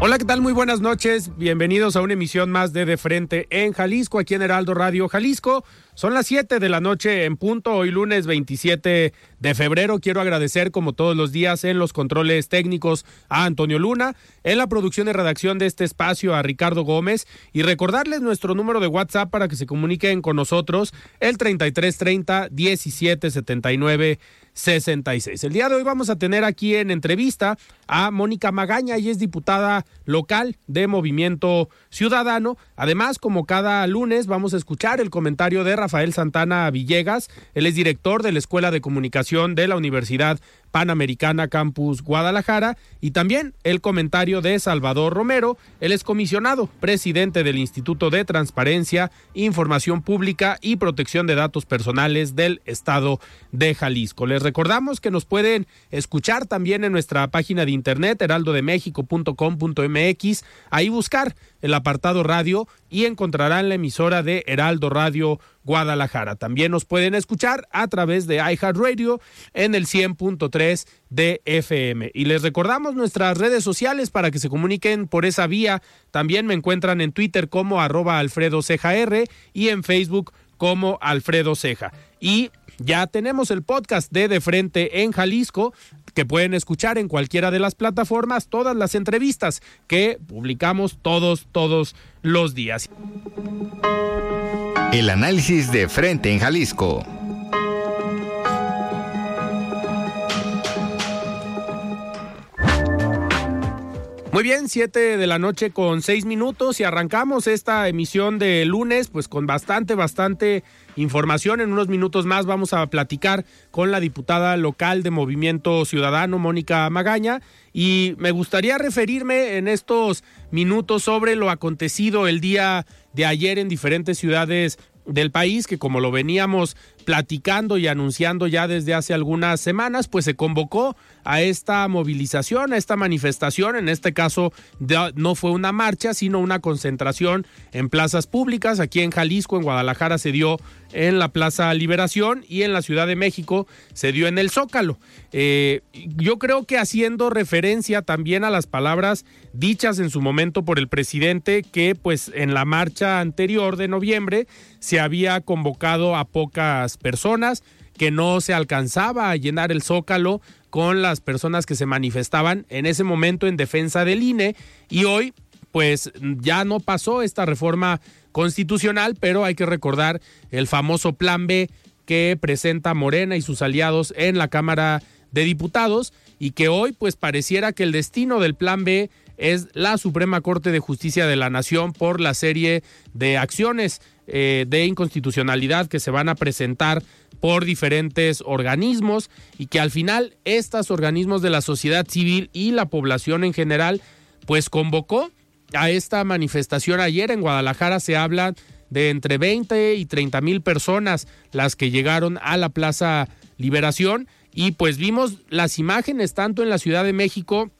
Hola, ¿qué tal? Muy buenas noches. Bienvenidos a una emisión más de De Frente en Jalisco, aquí en Heraldo Radio Jalisco. Son las 7 de la noche en punto, hoy lunes 27 de febrero. Quiero agradecer, como todos los días, en los controles técnicos a Antonio Luna, en la producción y redacción de este espacio a Ricardo Gómez y recordarles nuestro número de WhatsApp para que se comuniquen con nosotros, el 3330 1779 66. El día de hoy vamos a tener aquí en entrevista a Mónica Magaña, ella es diputada local de Movimiento Ciudadano. Además, como cada lunes, vamos a escuchar el comentario de Rafael Santana Villegas, él es director de la Escuela de Comunicación de la Universidad Panamericana Campus Guadalajara y también el comentario de Salvador Romero, el excomisionado, presidente del Instituto de Transparencia, Información Pública y Protección de Datos Personales del Estado de Jalisco. Les recordamos que nos pueden escuchar también en nuestra página de internet heraldodemexico.com.mx, ahí buscar el apartado radio y encontrarán la emisora de Heraldo Radio Guadalajara. También nos pueden escuchar a través de iHeartRadio en el 100.3 de FM. Y les recordamos nuestras redes sociales para que se comuniquen por esa vía. También me encuentran en Twitter como arroba Alfredo Ceja y en Facebook como Alfredo Ceja. Y ya tenemos el podcast de De Frente en Jalisco que pueden escuchar en cualquiera de las plataformas todas las entrevistas que publicamos todos, todos los días. El análisis de frente en Jalisco. Muy bien, siete de la noche con seis minutos y arrancamos esta emisión de lunes pues con bastante, bastante información. En unos minutos más vamos a platicar con la diputada local de Movimiento Ciudadano, Mónica Magaña, y me gustaría referirme en estos minutos sobre lo acontecido el día de ayer en diferentes ciudades del país, que como lo veníamos platicando y anunciando ya desde hace algunas semanas, pues se convocó a esta movilización, a esta manifestación. En este caso no fue una marcha, sino una concentración en plazas públicas. Aquí en Jalisco, en Guadalajara, se dio en la Plaza Liberación y en la Ciudad de México se dio en el Zócalo. Eh, yo creo que haciendo referencia también a las palabras dichas en su momento por el presidente que pues en la marcha anterior de noviembre se había convocado a pocas personas, que no se alcanzaba a llenar el Zócalo con las personas que se manifestaban en ese momento en defensa del INE y hoy pues ya no pasó esta reforma constitucional, pero hay que recordar el famoso plan B que presenta Morena y sus aliados en la Cámara de Diputados y que hoy pues pareciera que el destino del plan B es la Suprema Corte de Justicia de la Nación por la serie de acciones eh, de inconstitucionalidad que se van a presentar por diferentes organismos y que al final estos organismos de la sociedad civil y la población en general pues convocó a esta manifestación. Ayer en Guadalajara se habla de entre 20 y 30 mil personas las que llegaron a la Plaza Liberación. Y pues vimos las imágenes tanto en la Ciudad de México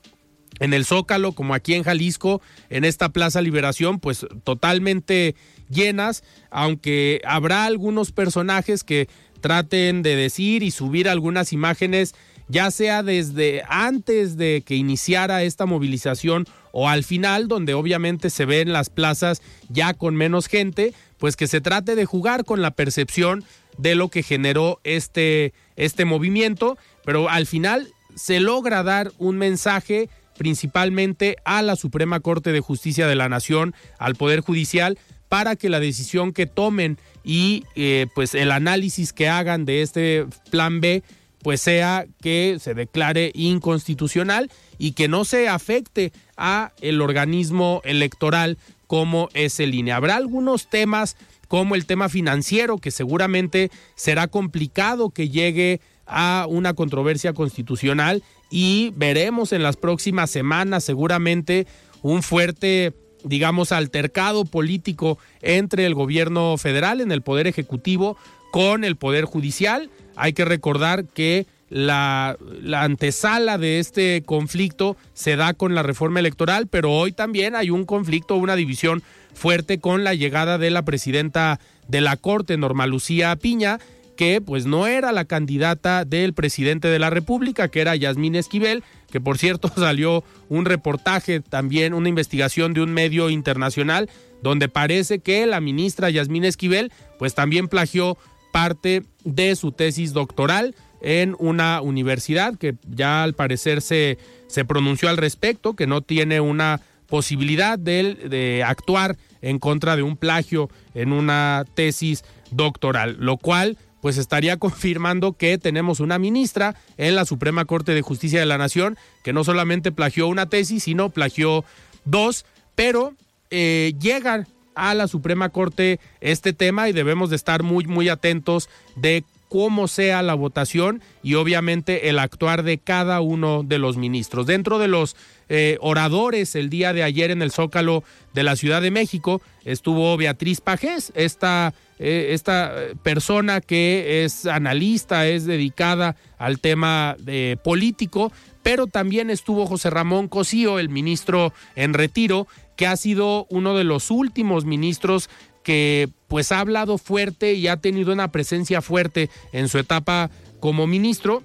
en el Zócalo como aquí en Jalisco, en esta Plaza Liberación, pues totalmente llenas, aunque habrá algunos personajes que traten de decir y subir algunas imágenes, ya sea desde antes de que iniciara esta movilización o al final, donde obviamente se ven las plazas ya con menos gente, pues que se trate de jugar con la percepción de lo que generó este, este movimiento, pero al final se logra dar un mensaje principalmente a la Suprema Corte de Justicia de la Nación, al Poder Judicial, para que la decisión que tomen y eh, pues el análisis que hagan de este plan B pues sea que se declare inconstitucional y que no se afecte a el organismo electoral como es el INE. Habrá algunos temas como el tema financiero que seguramente será complicado que llegue a una controversia constitucional y veremos en las próximas semanas seguramente un fuerte digamos, altercado político entre el gobierno federal, en el Poder Ejecutivo, con el Poder Judicial. Hay que recordar que la, la, antesala de este conflicto se da con la reforma electoral, pero hoy también hay un conflicto, una división fuerte con la llegada de la presidenta de la Corte, Norma Lucía Piña, que pues no era la candidata del presidente de la República, que era Yasmín Esquivel, que por cierto salió un reportaje también, una investigación de un medio internacional, donde parece que la ministra Yasmín Esquivel pues también plagió parte de su tesis doctoral en una universidad que ya al parecer se, se pronunció al respecto, que no tiene una posibilidad de, de actuar en contra de un plagio en una tesis doctoral, lo cual pues estaría confirmando que tenemos una ministra en la Suprema Corte de Justicia de la Nación que no solamente plagió una tesis, sino plagió dos, pero eh, llega a la Suprema Corte este tema y debemos de estar muy, muy atentos de cómo sea la votación y obviamente el actuar de cada uno de los ministros. Dentro de los eh, oradores el día de ayer en el Zócalo de la Ciudad de México estuvo Beatriz Pajés, esta, eh, esta persona que es analista, es dedicada al tema de político, pero también estuvo José Ramón Cosío, el ministro en retiro, que ha sido uno de los últimos ministros que pues ha hablado fuerte y ha tenido una presencia fuerte en su etapa como ministro,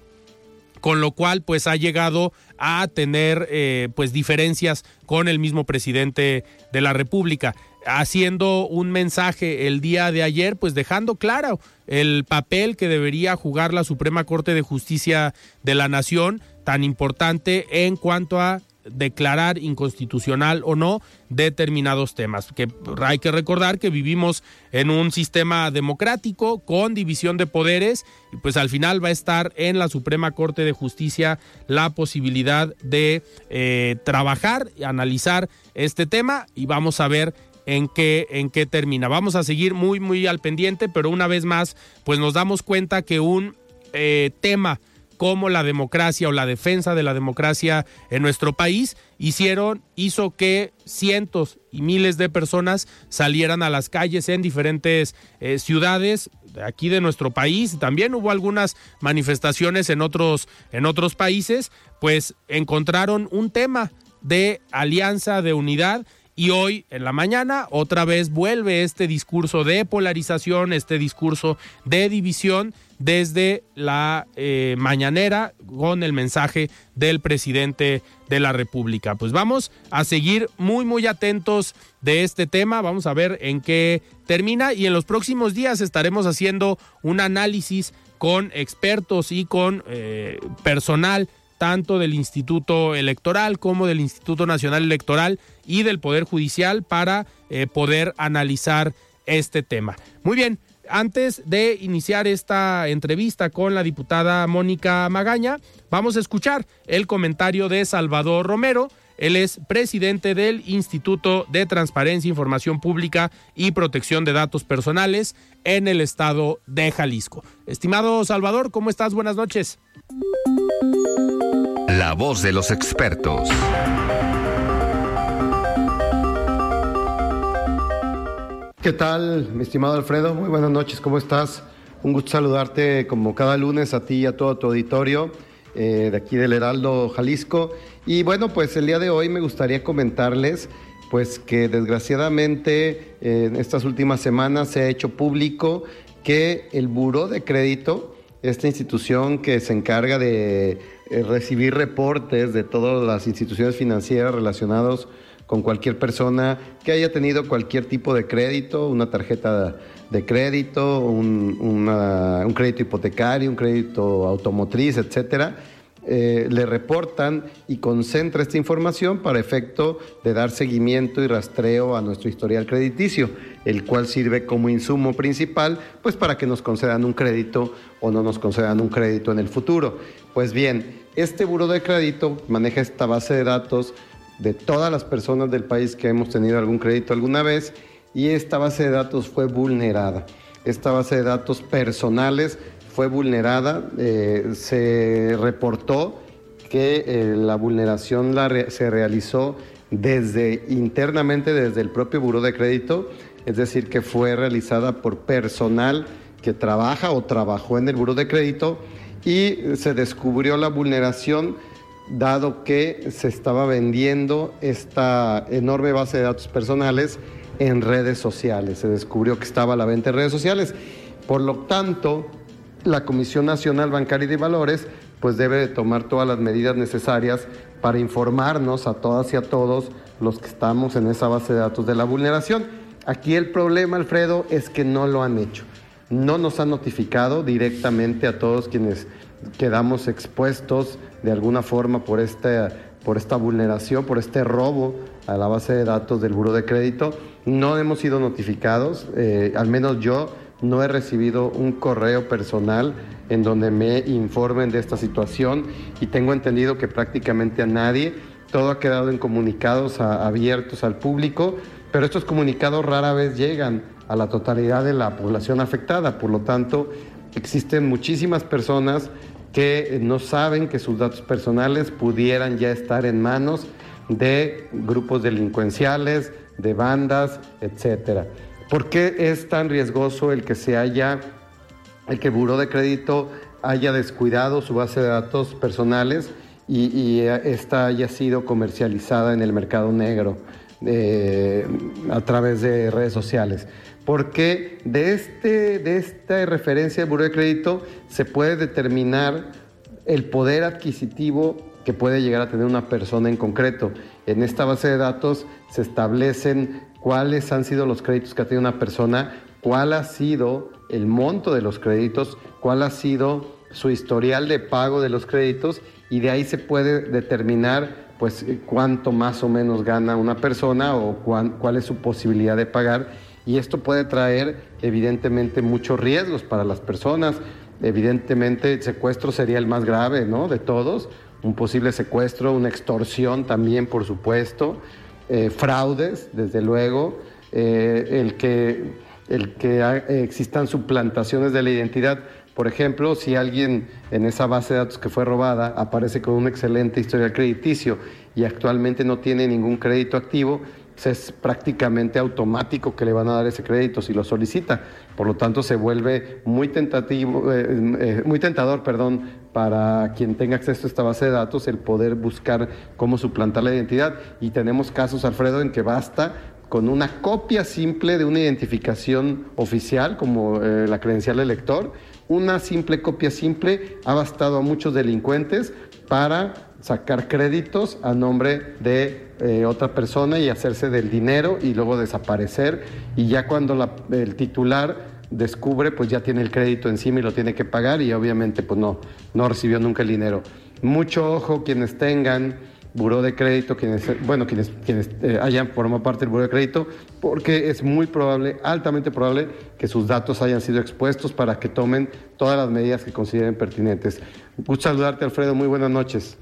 con lo cual pues ha llegado a tener eh, pues diferencias con el mismo presidente de la República haciendo un mensaje el día de ayer, pues dejando claro el papel que debería jugar la Suprema Corte de Justicia de la Nación, tan importante en cuanto a declarar inconstitucional o no determinados temas. Que hay que recordar que vivimos en un sistema democrático con división de poderes y pues al final va a estar en la Suprema Corte de Justicia la posibilidad de eh, trabajar y analizar este tema y vamos a ver en qué, en qué termina. Vamos a seguir muy, muy al pendiente, pero una vez más, pues nos damos cuenta que un eh, tema como la democracia o la defensa de la democracia en nuestro país hicieron, hizo que cientos y miles de personas salieran a las calles en diferentes eh, ciudades aquí de nuestro país. También hubo algunas manifestaciones en otros, en otros países, pues encontraron un tema de alianza, de unidad y hoy en la mañana otra vez vuelve este discurso de polarización, este discurso de división desde la eh, mañanera con el mensaje del presidente de la República. Pues vamos a seguir muy muy atentos de este tema, vamos a ver en qué termina y en los próximos días estaremos haciendo un análisis con expertos y con eh, personal tanto del Instituto Electoral como del Instituto Nacional Electoral y del Poder Judicial para eh, poder analizar este tema. Muy bien, antes de iniciar esta entrevista con la diputada Mónica Magaña, vamos a escuchar el comentario de Salvador Romero. Él es presidente del Instituto de Transparencia, Información Pública y Protección de Datos Personales en el estado de Jalisco. Estimado Salvador, ¿cómo estás? Buenas noches. La voz de los expertos. ¿Qué tal, mi estimado Alfredo? Muy buenas noches, ¿cómo estás? Un gusto saludarte como cada lunes a ti y a todo tu auditorio eh, de aquí del Heraldo Jalisco. Y bueno, pues el día de hoy me gustaría comentarles pues que desgraciadamente en estas últimas semanas se ha hecho público que el Buró de Crédito, esta institución que se encarga de eh, recibir reportes de todas las instituciones financieras relacionados con cualquier persona que haya tenido cualquier tipo de crédito, una tarjeta de crédito, un, crédito hipotecario, un crédito automotriz, etcétera eh, le reportan y concentra esta información para efecto de dar seguimiento y rastreo a nuestro historial crediticio, el cual sirve como insumo principal, pues para que nos concedan un crédito o no nos concedan un crédito en el futuro. Pues bien, este buro de crédito maneja esta base de datos de todas las personas del país que hemos tenido algún crédito alguna vez y esta base de datos fue vulnerada. Esta base de datos personales fue vulnerada. Eh, se reportó que eh, la vulneración se realizó desde internamente desde el propio Buró de Crédito, es decir, que fue realizada por personal que trabaja o trabajó en el Buró de Crédito y se descubrió la vulneración dado que se estaba vendiendo esta enorme base de datos personales en redes sociales. Se descubrió que estaba a la venta en redes sociales. Por lo tanto, la Comisión Nacional Bancaria y de Valores pues debe de tomar todas las medidas necesarias para informarnos a todas y a todos los que estamos en esa base de datos de la vulneración. Aquí el problema, Alfredo, es que no lo han hecho. No nos han notificado directamente a todos quienes quedamos expuestos de alguna forma por, este, por esta vulneración, por este robo a la base de datos del Buro de Crédito. No hemos sido notificados, eh, al menos yo no he recibido un correo personal en donde me informen de esta situación y tengo entendido que prácticamente a nadie, todo ha quedado en comunicados abiertos al público, pero estos comunicados rara vez llegan a la totalidad de la población afectada, por lo tanto existen muchísimas personas que no saben que sus datos personales pudieran ya estar en manos de grupos delincuenciales, de bandas, etcétera. ¿Por qué es tan riesgoso el que se haya, el que de Crédito haya descuidado su base de datos personales y, esta haya sido comercializada en el mercado negro eh, a través de redes sociales? Porque de, este, de esta referencia del Buró de Crédito se puede determinar el poder adquisitivo que puede llegar a tener una persona en concreto. En esta base de datos se establecen cuáles han sido los créditos que ha tenido una persona, cuál ha sido el monto de los créditos, cuál ha sido su historial de pago de los créditos y de ahí se puede determinar pues cuánto más o menos gana una persona o cuál es su posibilidad de pagar y esto puede traer evidentemente muchos riesgos para las personas. Evidentemente el secuestro sería el más grave, ¿no? De todos, un posible secuestro, una extorsión también, por supuesto, eh, fraudes, desde luego, eh, el que, el que existan suplantaciones de la identidad. Por ejemplo, si alguien en esa base de datos que fue robada aparece con un excelente historial crediticio y actualmente no tiene ningún crédito activo, es prácticamente automático que le van a dar ese crédito si lo solicita. Por lo tanto, se vuelve muy tentativo, eh, eh, muy tentador, perdón, para quien tenga acceso a esta base de datos el poder buscar cómo suplantar la identidad. Y tenemos casos, Alfredo, en que basta con una copia simple de una identificación oficial, como eh, la credencial del lector, una simple copia simple ha bastado a muchos delincuentes para sacar créditos a nombre de eh, otra persona y hacerse del dinero y luego desaparecer. Y ya cuando el titular descubre, pues ya tiene el crédito encima y lo tiene que pagar y obviamente pues no, no recibió nunca el dinero. Mucho ojo quienes tengan buró de crédito, quienes, bueno, quienes, quienes eh, hayan formado parte del buró de crédito, porque es muy probable, altamente probable, que sus datos hayan sido expuestos para que tomen todas las medidas que consideren pertinentes. Gusto saludarte, Alfredo. Muy buenas noches.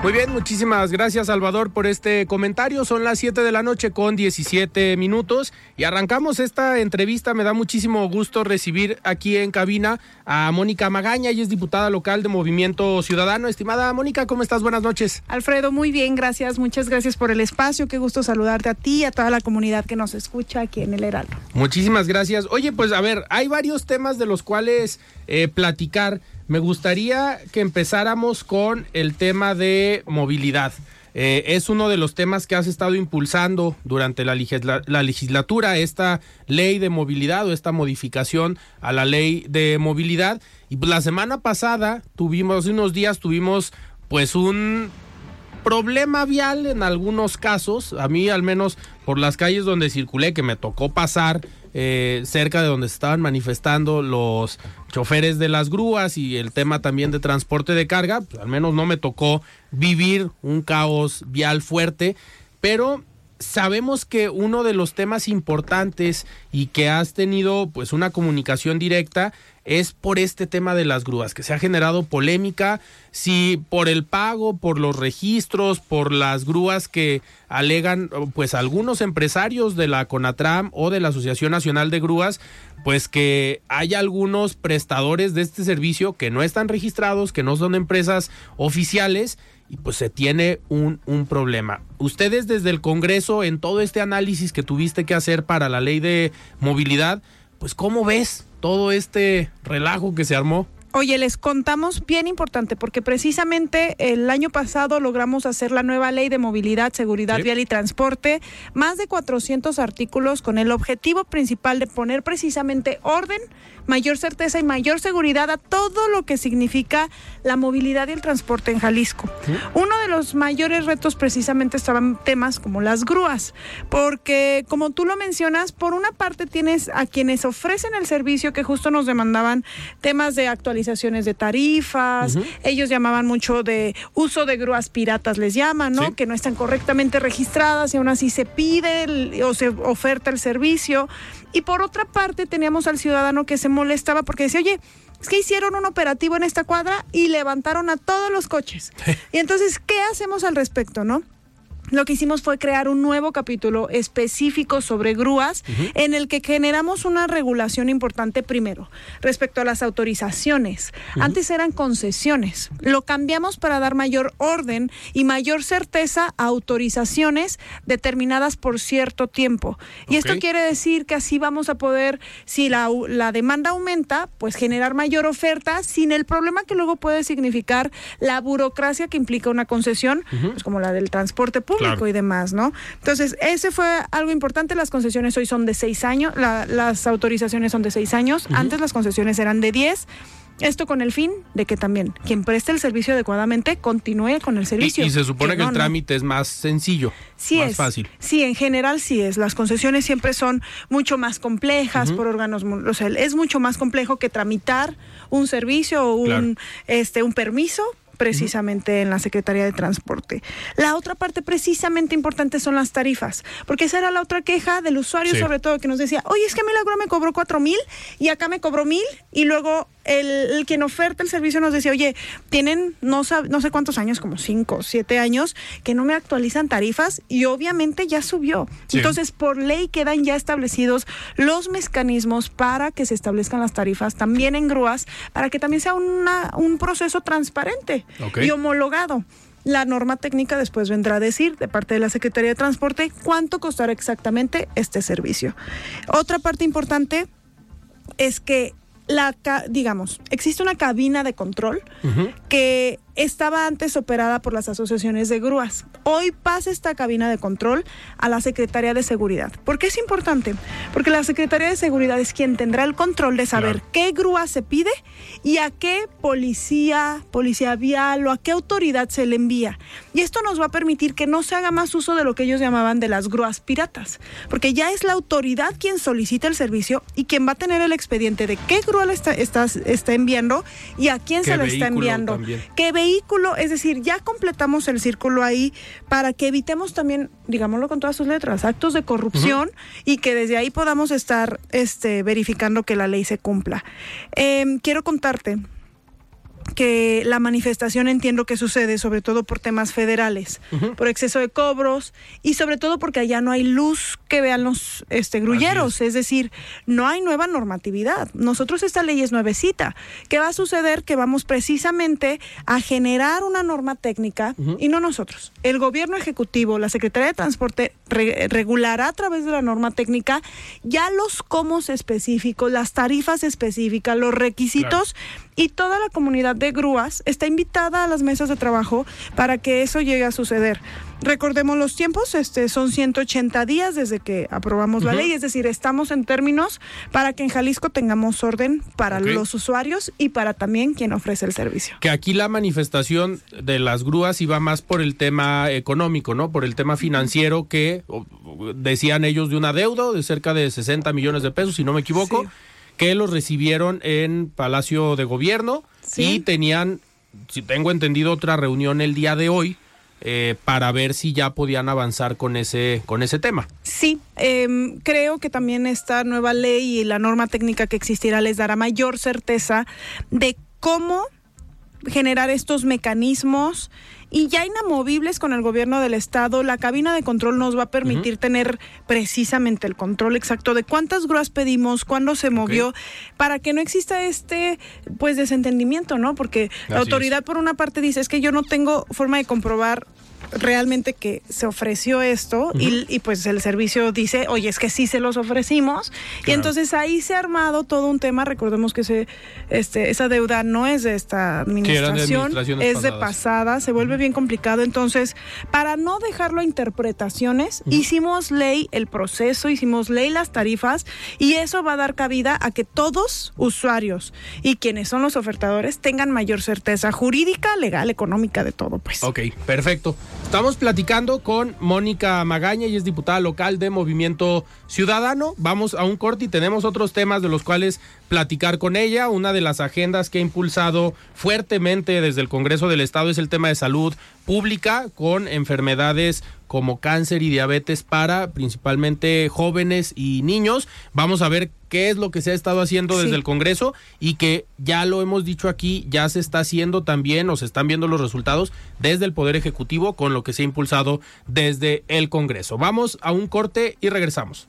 Muy bien, muchísimas gracias Salvador por este comentario. Son las 7 de la noche con 17 minutos y arrancamos esta entrevista. Me da muchísimo gusto recibir aquí en cabina a Mónica Magaña, ella es diputada local de Movimiento Ciudadano. Estimada Mónica, ¿cómo estás? Buenas noches. Alfredo, muy bien, gracias. Muchas gracias por el espacio. Qué gusto saludarte a ti y a toda la comunidad que nos escucha aquí en el Heraldo. Muchísimas gracias. Oye, pues a ver, hay varios temas de los cuales eh, platicar. Me gustaría que empezáramos con el tema de movilidad. eh, es uno de los temas que has estado impulsando durante la, la, legislatura, esta ley de movilidad o esta modificación a la ley de movilidad. Y pues la semana pasada tuvimos, hace unos días tuvimos pues un problema vial en algunos casos, a mí al menos por las calles donde circulé, que me tocó pasar eh, cerca de donde estaban manifestando los choferes de las grúas y el tema también de transporte de carga, pues, al menos no me tocó vivir un caos vial fuerte, pero sabemos que uno de los temas importantes y que has tenido pues una comunicación directa es por este tema de las grúas, que se ha generado polémica, si por el pago, por los registros, por las grúas que alegan pues algunos empresarios de la CONATRAM o de la Asociación Nacional de Grúas, pues que hay algunos prestadores de este servicio que no están registrados, que no son empresas oficiales y pues se tiene un, un problema. Ustedes desde el Congreso, en todo este análisis que tuviste que hacer para la ley de movilidad, pues ¿cómo ves todo este relajo que se armó? Oye, les contamos bien importante porque precisamente el año pasado logramos hacer la nueva ley de movilidad, seguridad vial y transporte, más de 400 artículos con el objetivo principal de poner precisamente orden mayor certeza y mayor seguridad a todo lo que significa la movilidad y el transporte en Jalisco. Uno de los mayores retos precisamente estaban temas como las grúas, porque como tú lo mencionas, por una parte tienes a quienes ofrecen el servicio que justo nos demandaban temas de actualizaciones de tarifas, ellos llamaban mucho de uso de grúas piratas, les llaman, ¿no? Que no están correctamente registradas y aún así se pide o se oferta el servicio. Y por otra parte teníamos al ciudadano que se molestaba porque decía, oye, es que hicieron un operativo en esta cuadra y levantaron a todos los coches. y entonces, ¿qué hacemos al respecto, no? Lo que hicimos fue crear un nuevo capítulo específico sobre grúas en el que generamos una regulación importante primero respecto a las autorizaciones. Antes eran concesiones. Lo cambiamos para dar mayor orden y mayor certeza a autorizaciones determinadas por cierto tiempo. Y esto quiere decir que así vamos a poder, si la, la demanda aumenta, pues generar mayor oferta sin el problema que luego puede significar la burocracia que implica una concesión, pues como la del transporte público y demás, ¿no? Entonces, ese fue algo importante. Las concesiones hoy son de seis años, las autorizaciones son de seis años. Antes las concesiones eran de diez. Esto con el fin de que también quien preste el servicio adecuadamente continúe con el servicio. Y, se supone que, el trámite es más sencillo, sí más es. fácil. Sí, en general sí es. Las concesiones siempre son mucho más complejas por órganos, o sea, es mucho más complejo que tramitar un servicio o un, este, un permiso precisamente en la Secretaría de Transporte. La otra parte precisamente importante son las tarifas, porque esa era la otra queja del usuario, sobre todo, que nos decía, oye, es que a mí la grúa me cobró cuatro mil y acá me cobró mil y luego el, quien oferta el servicio nos decía, oye, tienen no, no sé cuántos años, como cinco, siete años, que no me actualizan tarifas y obviamente ya subió. Entonces, por ley quedan ya establecidos los mecanismos para que se establezcan las tarifas también en grúas, para que también sea una, un proceso transparente y homologado. La norma técnica después vendrá a decir de parte de la Secretaría de Transporte cuánto costará exactamente este servicio. Otra parte importante es que la digamos, existe una cabina de control que estaba antes operada por las asociaciones de grúas. Hoy pasa esta cabina de control a la Secretaría de Seguridad. ¿Por qué es importante? Porque la Secretaría de Seguridad es quien tendrá el control de saber qué grúa se pide y a qué policía, policía vial o a qué autoridad se le envía. Y esto nos va a permitir que no se haga más uso de lo que ellos llamaban de las grúas piratas, porque ya es la autoridad quien solicita el servicio y quien va a tener el expediente de qué grúa le está, está, enviando y a quién se lo está enviando. ¿Qué vehículo, es decir, ya completamos el círculo ahí para que evitemos también, digámoslo con todas sus letras, actos de corrupción y que desde ahí podamos estar este, verificando que la ley se cumpla. Em, quiero contarte que la manifestación entiendo que sucede sobre todo por temas federales, por exceso de cobros y sobre todo porque allá no hay luz que vean los este, grulleros, es. decir, no hay nueva normatividad. Nosotros esta ley es nuevecita. ¿Qué va a suceder? Que vamos precisamente a generar una norma técnica y no nosotros. El gobierno ejecutivo, la Secretaría de Transporte regulará a través de la norma técnica ya los comos específicos, las tarifas específicas, los requisitos y toda la comunidad de grúas está invitada a las mesas de trabajo para que eso llegue a suceder. Recordemos los tiempos, este son 180 días desde que aprobamos la ley, es decir, estamos en términos para que en Jalisco tengamos orden para los usuarios y para también quien ofrece el servicio. Que aquí la manifestación de las grúas iba más por el tema económico, ¿no? Por el tema financiero que decían ellos de una deuda de cerca de 60 millones de pesos, si no me equivoco, que los recibieron en Palacio de Gobierno y tenían, si tengo entendido, otra reunión el día de hoy eh, para ver si ya podían avanzar con ese, con ese tema. Sí, em, creo que también esta nueva ley y la norma técnica que existirá les dará mayor certeza de cómo generar estos mecanismos y ya inamovibles con el gobierno del estado, la cabina de control nos va a permitir tener precisamente el control exacto de cuántas grúas pedimos, cuándo se movió, para que no exista este pues desentendimiento, ¿no? Porque la autoridad por una parte dice, es que yo no tengo forma de comprobar realmente que se ofreció esto y, pues el servicio dice, oye, es que sí se los ofrecimos. Y entonces ahí se ha armado todo un tema. Recordemos que se, este, esa deuda no es de esta administración, es de pasada, se vuelve bien complicado. Entonces, para no dejarlo a interpretaciones, hicimos ley el proceso, hicimos ley las tarifas y eso va a dar cabida a que todos usuarios y quienes son los ofertadores tengan mayor certeza jurídica, legal, económica de todo, pues. Ok, perfecto. Estamos platicando con Mónica Magaña, y es diputada local de Movimiento Ciudadano. Vamos a un corte y tenemos otros temas de los cuales platicar con ella. Una de las agendas que ha impulsado fuertemente desde el Congreso del Estado es el tema de salud pública con enfermedades como cáncer y diabetes para principalmente jóvenes y niños. Vamos a ver qué es lo que se ha estado haciendo desde el Congreso y que ya lo hemos dicho aquí, ya se está haciendo también o se están viendo los resultados desde el Poder Ejecutivo con lo que se ha impulsado desde el Congreso. Vamos a un corte y regresamos.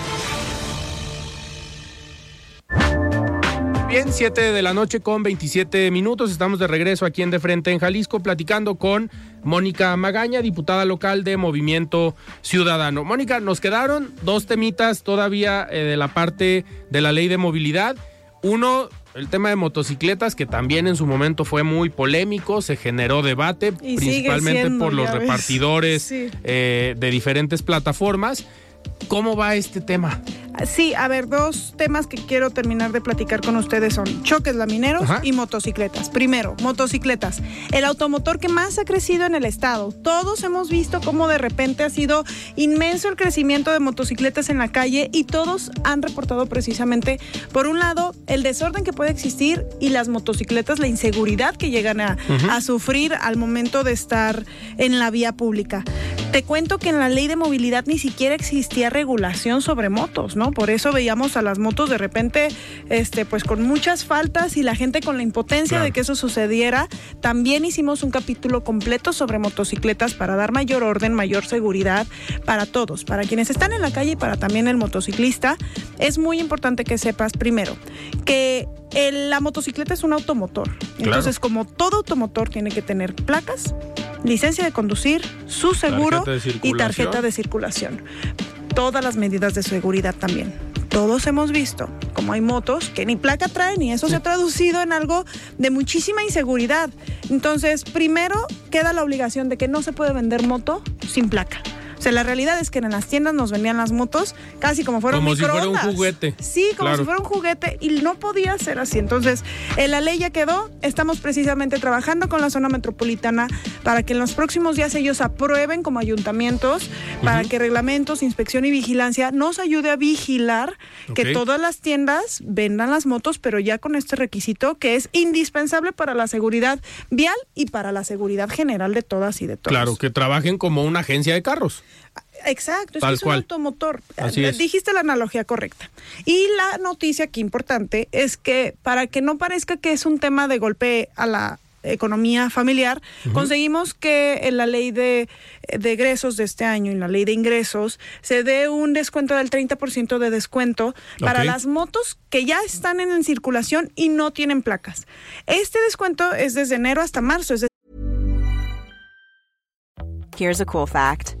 Bien, 7 de la noche con 27 minutos. Estamos de regreso aquí en De Frente en Jalisco platicando con Mónica Magaña, diputada local de Movimiento Ciudadano. Mónica, nos quedaron dos temitas todavía eh, de la parte de la ley de movilidad. Uno, el tema de motocicletas, que también en su momento fue muy polémico, se generó debate, principalmente por los repartidores eh, de diferentes plataformas. ¿Cómo va este tema? Sí, a ver, dos temas que quiero terminar de platicar con ustedes son choques lamineros y motocicletas. Primero, motocicletas. El automotor que más ha crecido en el estado. Todos hemos visto cómo de repente ha sido inmenso el crecimiento de motocicletas en la calle y todos han reportado precisamente, por un lado, el desorden que puede existir y las motocicletas, la inseguridad que llegan a, a sufrir al momento de estar en la vía pública. Te cuento que en la ley de movilidad ni siquiera existía regulación sobre motos, ¿no? Por eso veíamos a las motos de repente, este, pues con muchas faltas y la gente con la impotencia de que eso sucediera. También hicimos un capítulo completo sobre motocicletas para dar mayor orden, mayor seguridad para todos, para quienes están en la calle y para también el motociclista. Es muy importante que sepas primero que la motocicleta es un automotor. Entonces, como todo automotor tiene que tener placas, licencia de conducir, su seguro y tarjeta de circulación. Todas las medidas de seguridad también. Todos hemos visto como hay motos que ni placa traen y eso se ha traducido en algo de muchísima inseguridad. Entonces, primero queda la obligación de que no se puede vender moto sin placa. O sea, la realidad es que en las tiendas nos vendían las motos casi como fueron Como si fuera un juguete. Sí, como si fuera un juguete y no podía ser así. Entonces, en eh, la ley ya quedó. Estamos precisamente trabajando con la zona metropolitana para que en los próximos días ellos aprueben como ayuntamientos para que reglamentos, inspección y vigilancia nos ayude a vigilar que todas las tiendas vendan las motos, pero ya con este requisito que es indispensable para la seguridad vial y para la seguridad general de todas y de todos. Claro, que trabajen como una agencia de carros. Exacto, es, un automotor. Dijiste la analogía correcta. Y la noticia que importante es que para que no parezca que es un tema de golpe a la economía familiar, conseguimos que en la ley de, de egresos de este año, en la ley de ingresos, se dé un descuento del 30% de descuento para las motos que ya están en circulación y no tienen placas. Este descuento es desde enero hasta marzo, es Here's a cool fact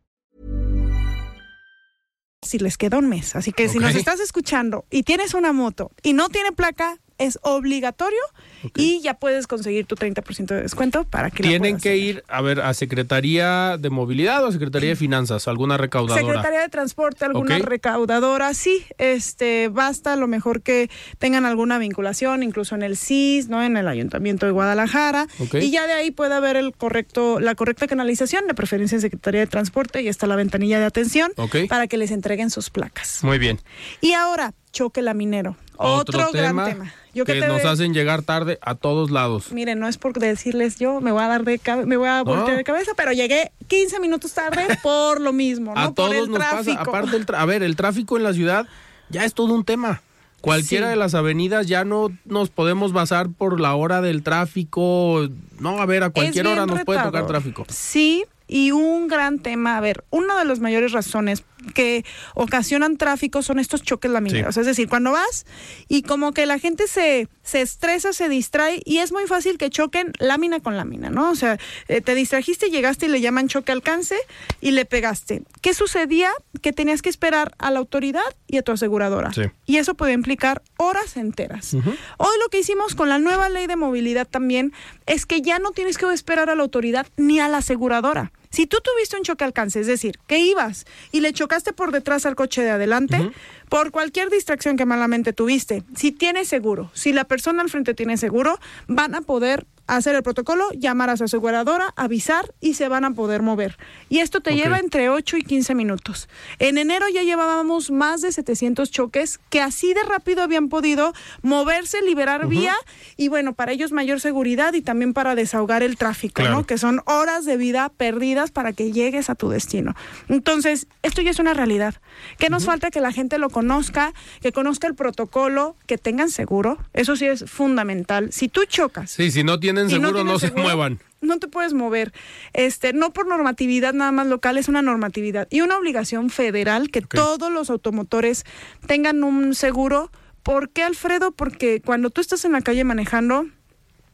Si les queda un mes. Así que si nos estás escuchando y tienes una moto y no tiene placa, es obligatorio y ya puedes conseguir tu 30% de descuento para que Tienen que ir, a ver, a Secretaría de Movilidad o a Secretaría de Finanzas, alguna recaudadora. Secretaría de Transporte, alguna recaudadora, sí, este, basta a lo mejor que tengan alguna vinculación, incluso en el CIS, ¿no? En el Ayuntamiento de Guadalajara, Ok. y ya de ahí puede haber el correcto, la correcta canalización, de preferencia en Secretaría de Transporte, y está la ventanilla de atención para que les entreguen sus placas. Muy bien. Y ahora, choque laminero. Otro, gran tema. Yo que que te nos ve- hacen llegar tarde a todos lados. Miren, no es por decirles yo, me voy a dar de cabe- me voy a voltear No. de cabeza, pero llegué 15 minutos tarde por lo mismo, ¿no? a por todos el nos tráfico. pasa. Aparte, el tra- a ver, el tráfico en la ciudad ya es todo un tema. Cualquiera Sí. de las avenidas ya no nos podemos basar por la hora del tráfico. No, a ver, a cualquier hora nos puede tocar tráfico. Sí, y un gran tema, a ver, una de las mayores razones que ocasionan tráfico son estos choques lamineros. Es decir, cuando vas y como que la gente se, se estresa, se distrae y es muy fácil que choquen lámina con lámina, ¿no? O sea, eh, te distrajiste, llegaste y le llaman choque alcance y le pegaste. ¿Qué sucedía? Que tenías que esperar a la autoridad y a tu aseguradora. Sí. Y eso puede implicar horas enteras. Hoy lo que hicimos con la nueva ley de movilidad también es que ya no tienes que esperar a la autoridad ni a la aseguradora. Si tú tuviste un choque alcance, es decir, que ibas y le chocaste por detrás al coche de adelante, por cualquier distracción que malamente tuviste, si tienes seguro, si la persona al frente tiene seguro, van a poder hacer el protocolo, llamar a su aseguradora, avisar y se van a poder mover. Y esto te lleva entre 8 y 15 minutos. En enero ya llevábamos más de 700 choques que así de rápido habían podido moverse, liberar vía y bueno, para ellos mayor seguridad y también para desahogar el tráfico, Claro. ¿no? Que son horas de vida perdidas para que llegues a tu destino. Entonces, esto ya es una realidad. Que nos falta que la gente lo conozca, que conozca el protocolo, que tengan seguro. Eso sí es fundamental. Si tú chocas Sí, si no tienen seguro, no, se seguro, muevan. No te puedes mover. Este, no por normatividad nada más local, es una normatividad y una obligación federal que todos los automotores tengan un seguro. ¿Por qué, Alfredo? Porque cuando tú estás en la calle manejando,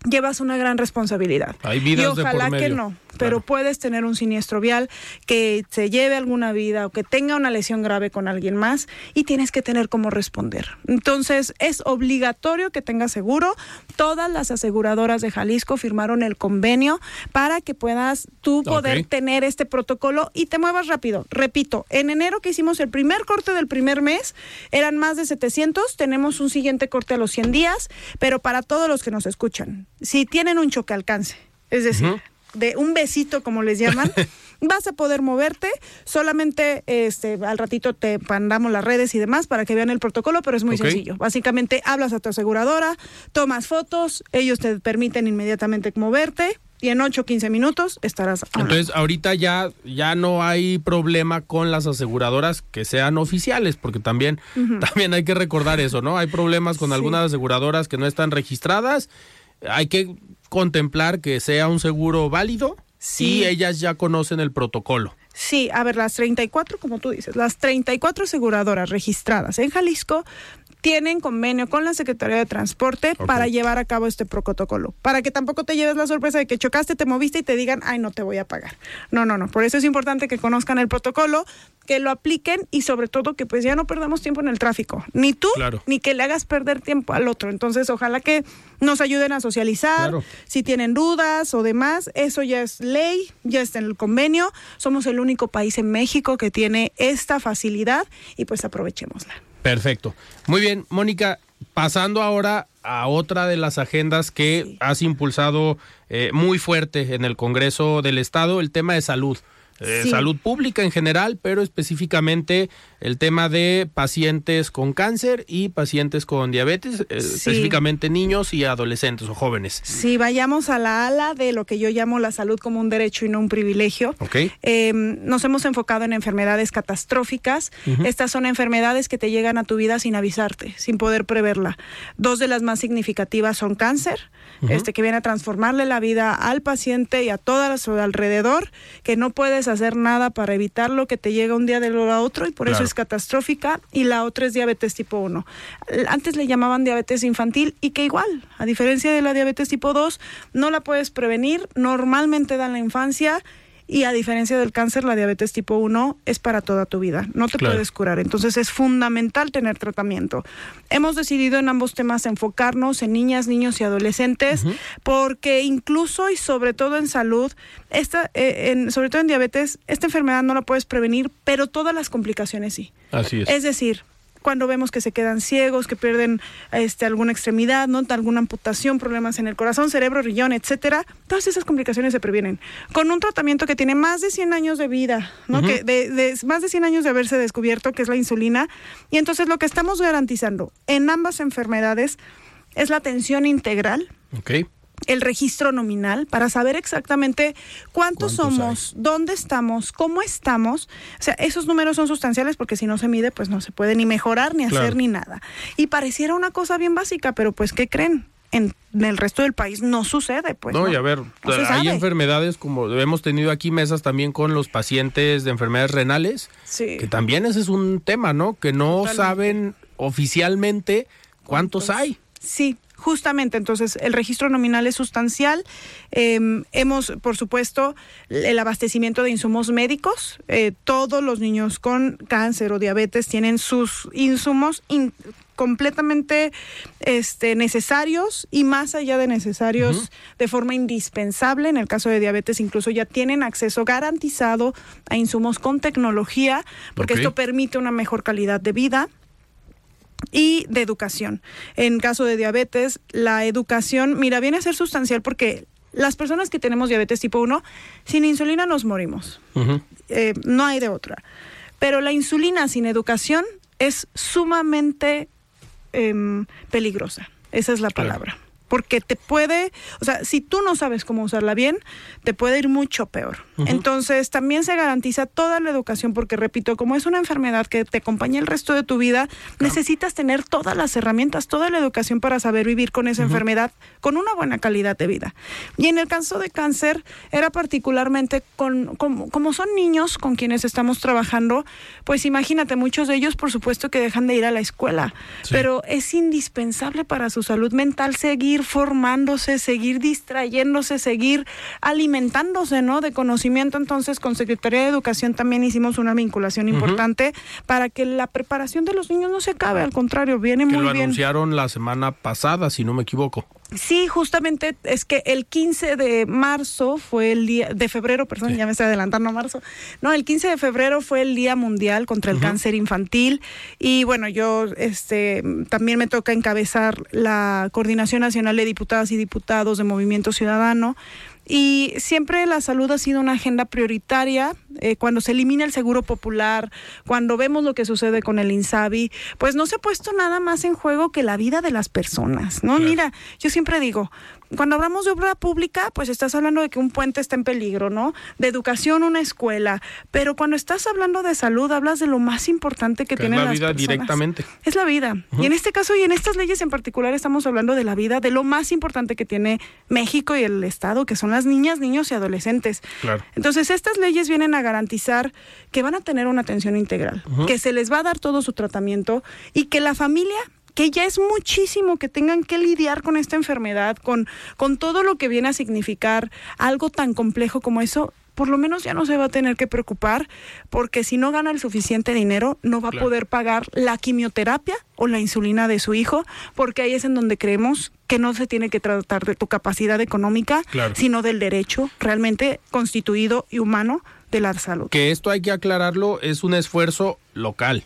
llevas una gran responsabilidad. Hay vidas y de por ojalá que medio. no, pero puedes tener un siniestro vial que se lleve alguna vida o que tenga una lesión grave con alguien más y tienes que tener cómo responder. Entonces, es obligatorio que tengas seguro. Todas las aseguradoras de Jalisco firmaron el convenio para que puedas tú poder tener este protocolo y te muevas rápido. Repito, en enero que hicimos el primer corte del primer mes, eran más de 700, tenemos un siguiente corte a los 100 días, pero para todos los que nos escuchan, si tienen un choque alcance, es decir. De un besito como les llaman, vas a poder moverte, solamente este al ratito te mandamos las redes y demás para que vean el protocolo, pero es muy sencillo. Básicamente hablas a tu aseguradora, tomas fotos, ellos te permiten inmediatamente moverte y en 8 o 15 minutos estarás hablando. Entonces, ahorita ya, ya no hay problema con las aseguradoras que sean oficiales, porque también, también hay que recordar eso, ¿no? Hay problemas con Sí. algunas aseguradoras que no están registradas. Hay que contemplar que sea un seguro válido Sí. y ellas ya conocen el protocolo. Sí, a ver, las 34, como tú dices, las 34 aseguradoras registradas en Jalisco tienen convenio con la Secretaría de Transporte para llevar a cabo este protocolo. Para que tampoco te lleves la sorpresa de que chocaste, te moviste y te digan, ay, no te voy a pagar. No, no, no. Por eso es importante que conozcan el protocolo, que lo apliquen y sobre todo que pues ya no perdamos tiempo en el tráfico. Ni tú, ni que le hagas perder tiempo al otro. Entonces, ojalá que nos ayuden a socializar. Si tienen dudas o demás, eso ya es ley, ya está en el convenio. Somos el único país en México que tiene esta facilidad y pues aprovechémosla. Perfecto. Muy bien, Mónica, pasando ahora a otra de las agendas que has impulsado eh, muy fuerte en el Congreso del Estado, el tema de salud. Eh, salud pública en general, pero específicamente el tema de pacientes con cáncer y pacientes con diabetes, eh, específicamente niños y adolescentes o jóvenes. Sí, vayamos a la ala de lo que yo llamo la salud como un derecho y no un privilegio. Okay. Em, nos hemos enfocado en enfermedades catastróficas. Estas son enfermedades que te llegan a tu vida sin avisarte, sin poder preverla. Dos de las más significativas son cáncer, este que viene a transformarle la vida al paciente y a toda su alrededor, que no puedes hacer nada para evitarlo, que te llega un día de lo a otro y por eso es catastrófica y la otra es diabetes tipo 1. Antes le llamaban diabetes infantil y que igual, a diferencia de la diabetes tipo 2, no la puedes prevenir, normalmente da en la infancia y a diferencia del cáncer, la diabetes tipo 1 es para toda tu vida, no te puedes curar. Entonces es fundamental tener tratamiento. Hemos decidido en ambos temas enfocarnos en niñas, niños y adolescentes, porque incluso y sobre todo en salud, esta, eh, en, sobre todo en diabetes, esta enfermedad no la puedes prevenir, pero todas las complicaciones sí. Así es. Es decir, cuando vemos que se quedan ciegos, que pierden este, alguna extremidad, ¿no? alguna amputación, problemas en el corazón, cerebro, riñón, etcétera, todas esas complicaciones se previenen. Con un tratamiento que tiene más de 100 años de vida, ¿no? que de, más de 100 años de haberse descubierto, que es la insulina. Y entonces lo que estamos garantizando en ambas enfermedades es la atención integral. Okay el registro nominal para saber exactamente cuántos, somos, dónde estamos, cómo estamos. O sea, esos números son sustanciales porque si no se mide, pues no se puede ni mejorar, ni hacer, ni nada. Y pareciera una cosa bien básica, pero pues, ¿qué creen? En, el resto del país no sucede, pues. No, y a ver, hay enfermedades como hemos tenido aquí mesas también con los pacientes de enfermedades renales, que también ese es un tema, ¿no? Que no saben oficialmente cuántos hay. Sí, Justamente, entonces, el registro nominal es sustancial. Em, hemos, por supuesto, el abastecimiento de insumos médicos. Eh, todos los niños con cáncer o diabetes tienen sus insumos completamente este, necesarios y más allá de necesarios de forma indispensable. En el caso de diabetes incluso ya tienen acceso garantizado a insumos con tecnología porque esto permite una mejor calidad de vida y de educación. En caso de diabetes, la educación, mira, viene a ser sustancial porque las personas que tenemos diabetes tipo 1, sin insulina nos morimos. Eh, no hay de otra. Pero la insulina sin educación es sumamente em, peligrosa. Esa es la palabra porque te puede, o sea, si tú no sabes cómo usarla bien, te puede ir mucho peor. Entonces, también se garantiza toda la educación, porque repito, como es una enfermedad que te acompaña el resto de tu vida, necesitas tener todas las herramientas, toda la educación para saber vivir con esa enfermedad con una buena calidad de vida. Y en el caso de cáncer, era particularmente con, como son niños con quienes estamos trabajando, pues imagínate, muchos de ellos, por supuesto, que dejan de ir a la escuela, pero es indispensable para su salud mental seguir formándose, seguir distrayéndose, seguir alimentándose, ¿no? De conocimiento. Entonces, con Secretaría de Educación también hicimos una vinculación importante para que la preparación de los niños no se acabe, al contrario, viene muy lo bien. anunciaron la semana pasada, si no me equivoco. Sí, justamente es que el 15 de marzo fue el día, de febrero, perdón, ya me estoy adelantando a marzo. No, el 15 de febrero fue el Día Mundial contra el Cáncer Infantil. Y bueno, yo este también me toca encabezar la Coordinación Nacional de Diputadas y Diputados de Movimiento Ciudadano y siempre la salud ha sido una agenda prioritaria. Eh, cuando se elimina el seguro popular, cuando vemos lo que sucede con el INSABI, pues no se ha puesto nada más en juego que la vida de las personas, ¿no? Mira, yo siempre digo, cuando hablamos de obra pública, pues estás hablando de que un puente está en peligro, ¿no? De educación, una escuela. Pero cuando estás hablando de salud, hablas de lo más importante que, tiene la vida directamente. Es la vida. Y en este caso y en estas leyes en particular estamos hablando de la vida, de lo más importante que tiene México y el Estado, que son las niñas, niños y adolescentes. Claro. Entonces, estas leyes vienen a garantizar que van a tener una atención integral, que se les va a dar todo su tratamiento y que la familia que ya es muchísimo que tengan que lidiar con esta enfermedad, con, con todo lo que viene a significar algo tan complejo como eso, por lo menos ya no se va a tener que preocupar porque si no gana el suficiente dinero no va a poder pagar la quimioterapia o la insulina de su hijo, porque ahí es en donde creemos que no se tiene que tratar de tu capacidad económica, sino del derecho realmente constituido y humano de la salud. Que esto hay que aclararlo, es un esfuerzo local.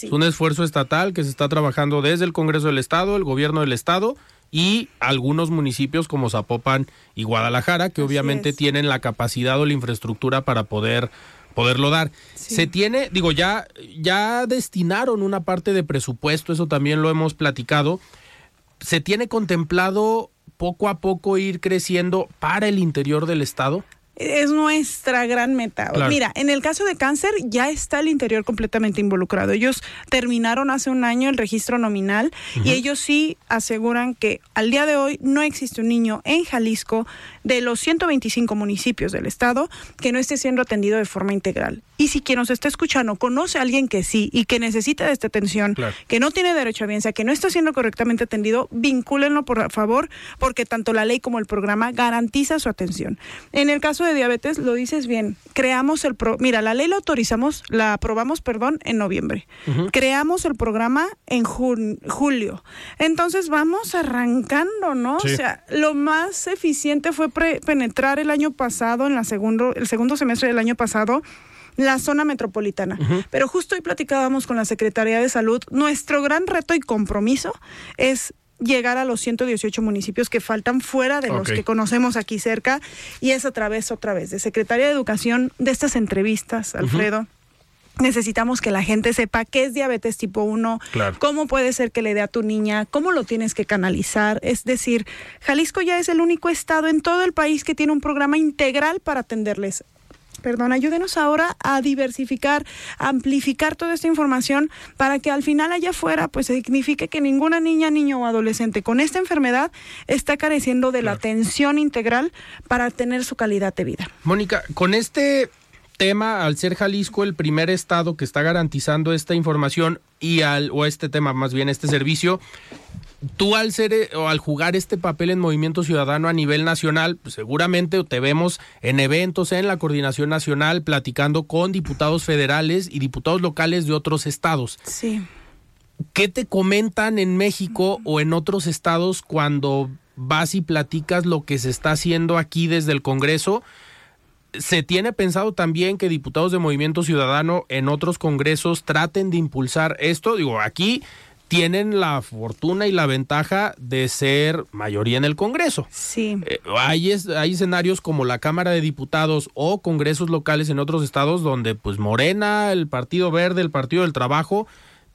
Es un esfuerzo estatal que se está trabajando desde el Congreso del Estado, el gobierno del Estado y algunos municipios como Zapopan y Guadalajara, que obviamente tienen la capacidad o la infraestructura para poder poderlo dar. Se tiene, digo, ya, ya destinaron una parte de presupuesto, eso también lo hemos platicado. Se tiene contemplado poco a poco ir creciendo para el interior del estado es nuestra gran meta. Mira, en el caso de cáncer ya está el interior completamente involucrado. Ellos terminaron hace un año el registro nominal y ellos sí aseguran que al día de hoy no existe un niño en Jalisco de los 125 municipios del estado que no esté siendo atendido de forma integral. Y si quien nos está escuchando conoce a alguien que sí y que necesita de esta atención, que no tiene derecho a bienestar, que no está siendo correctamente atendido, vincúlenlo por favor, porque tanto la ley como el programa garantiza su atención. En el caso de diabetes, lo dices bien, creamos el pro, mira, la ley la autorizamos, la aprobamos, perdón, en noviembre. Creamos el programa en julio. Entonces vamos arrancando, ¿no? O sea, lo más eficiente fue penetrar el año pasado, en la segundo, el segundo semestre del año pasado, la zona metropolitana. Pero justo hoy platicábamos con la Secretaría de Salud, nuestro gran reto y compromiso es llegar a los 118 municipios que faltan fuera de los que conocemos aquí cerca y es a través otra vez de Secretaría de Educación de estas entrevistas, Alfredo. Necesitamos que la gente sepa qué es diabetes tipo 1, cómo puede ser que le dé a tu niña, cómo lo tienes que canalizar. Es decir, Jalisco ya es el único estado en todo el país que tiene un programa integral para atenderles perdón, ayúdenos ahora a diversificar, a amplificar toda esta información para que al final allá afuera pues signifique que ninguna niña, niño o adolescente con esta enfermedad está careciendo de la atención integral para tener su calidad de vida. Mónica, con este tema, al ser Jalisco el primer estado que está garantizando esta información y al, o este tema más bien, este servicio, tú al ser eh, o al jugar este papel en Movimiento Ciudadano a nivel nacional, pues seguramente te vemos en eventos en la coordinación nacional platicando con diputados federales y diputados locales de otros estados. Sí. ¿Qué te comentan en México o en otros estados cuando vas y platicas lo que se está haciendo aquí desde el Congreso? se tiene pensado también que diputados de Movimiento Ciudadano en otros congresos traten de impulsar esto. Digo, aquí tienen la fortuna y la ventaja de ser mayoría en el Congreso. Sí. Eh, hay, hay escenarios como la Cámara de Diputados o congresos locales en otros estados donde pues Morena, el Partido Verde, el Partido del Trabajo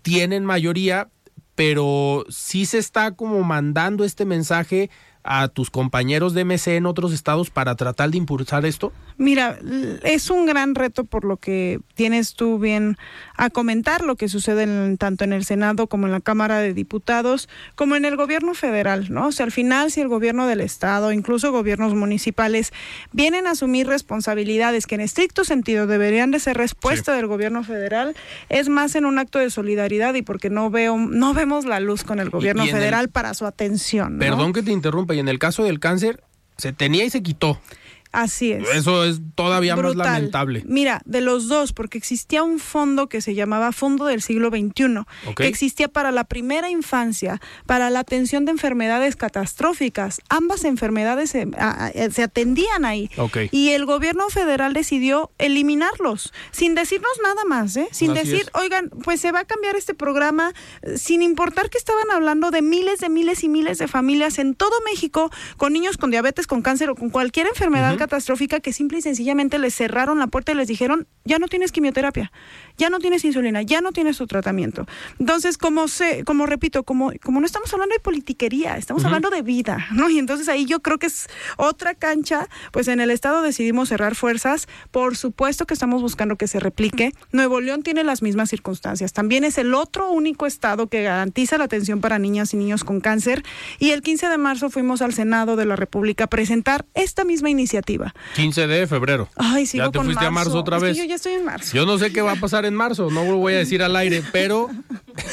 tienen mayoría, pero sí se está como mandando este mensaje a tus compañeros de MC en otros estados para tratar de impulsar esto? Mira, es un gran reto por lo que tienes tú bien a comentar lo que sucede tanto en el Senado como en la Cámara de Diputados, como en el gobierno federal, ¿no? O sea, al final si el gobierno del estado, incluso gobiernos municipales, vienen a asumir responsabilidades que en estricto sentido deberían de ser respuesta del gobierno federal, es más en un acto de solidaridad y porque no veo, no vemos la luz con el gobierno federal para su atención. Perdón que te interrumpa, y en el caso del cáncer, se tenía y se quitó. Así es. Eso es todavía más lamentable. Mira, de los dos, porque existía un fondo que se llamaba Fondo del Siglo XXI, que existía para la primera infancia, para la atención de enfermedades catastróficas. Ambas enfermedades se, atendían ahí. Y el gobierno federal decidió eliminarlos, sin decirnos nada más, ¿eh? sin decir, oigan, pues se va a cambiar este programa, sin importar que estaban hablando de miles de miles y miles de familias en todo México con niños con diabetes, con cáncer o con cualquier enfermedad catastrófica que simple y sencillamente les cerraron la puerta y les dijeron, ya no tienes quimioterapia, ya no tienes insulina, ya no tienes tu tratamiento. Entonces, como se, como repito, como, como no estamos hablando de politiquería, estamos hablando de vida, ¿no? Y entonces ahí yo creo que es otra cancha, pues en el estado decidimos cerrar fuerzas, por supuesto que estamos buscando que se replique. Nuevo León tiene las mismas circunstancias, también es el otro único estado que garantiza la atención para niñas y niños con cáncer y el 15 de marzo fuimos al Senado de la República a presentar esta misma iniciativa iniciativa. 15 de febrero. Ay, sigo ya te con fuiste a marzo otra Es que vez. yo ya estoy en marzo. Yo no sé qué va a pasar en marzo, no lo voy a decir al aire, pero